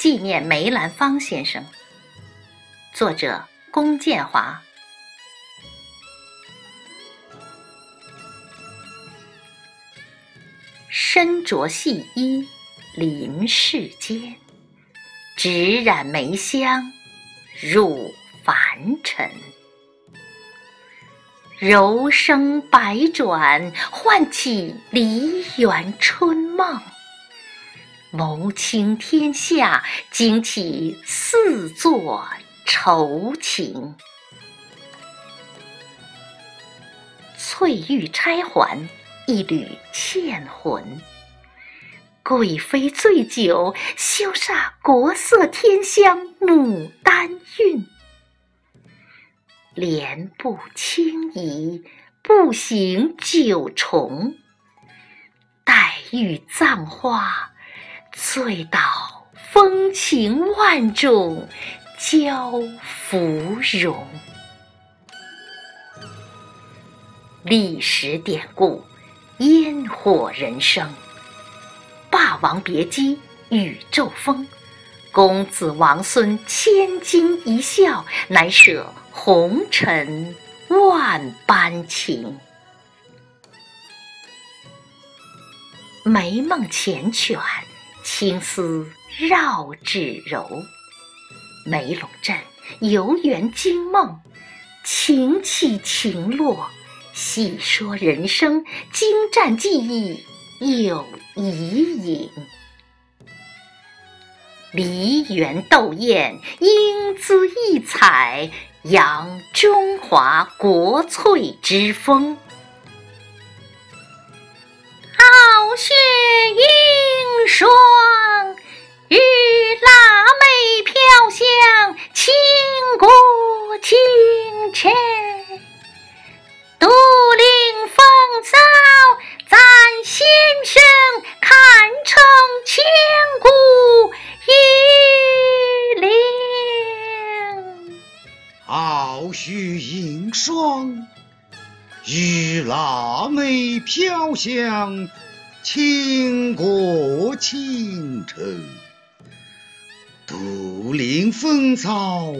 纪念梅兰芳先生。作者：龚建华。身着细衣临世间，只染梅香入凡尘。柔声百转，唤起梨园春梦。眸倾天下，惊起四座愁情。翠玉钗环，一缕倩魂。贵妃醉酒，羞煞国色天香牡丹韵。莲步轻移，步行九重。黛玉葬花，醉倒风情万种，娇芙蓉。历史典故，烟火人生，《霸王别姬》宇宙风，公子王孙千金一笑，难舍。红尘万般情，梅梦缱绻，青丝绕指柔。梅陇镇游园惊梦，情起情落，细说人生，精湛技艺有遗影。梨园斗艳，英姿异彩。扬中华国粹之风，傲雪迎霜，玉腊梅飘香，倾国倾城。独领风骚赞先生，堪称千古。傲雪迎霜，玉腊梅飘香，倾国倾城。独领风骚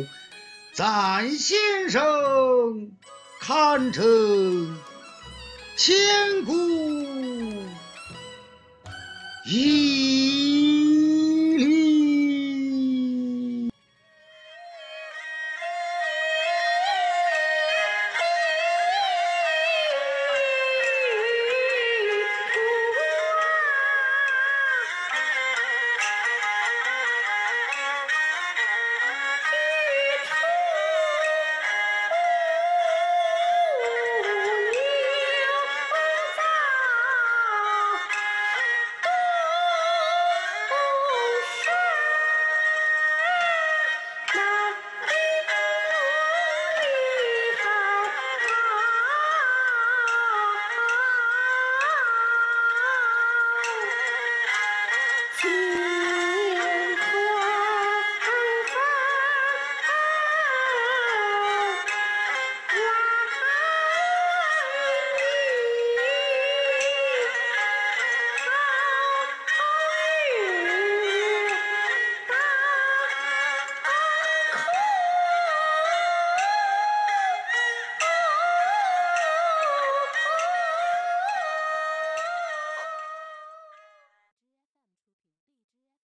赞先生，堪称千古一。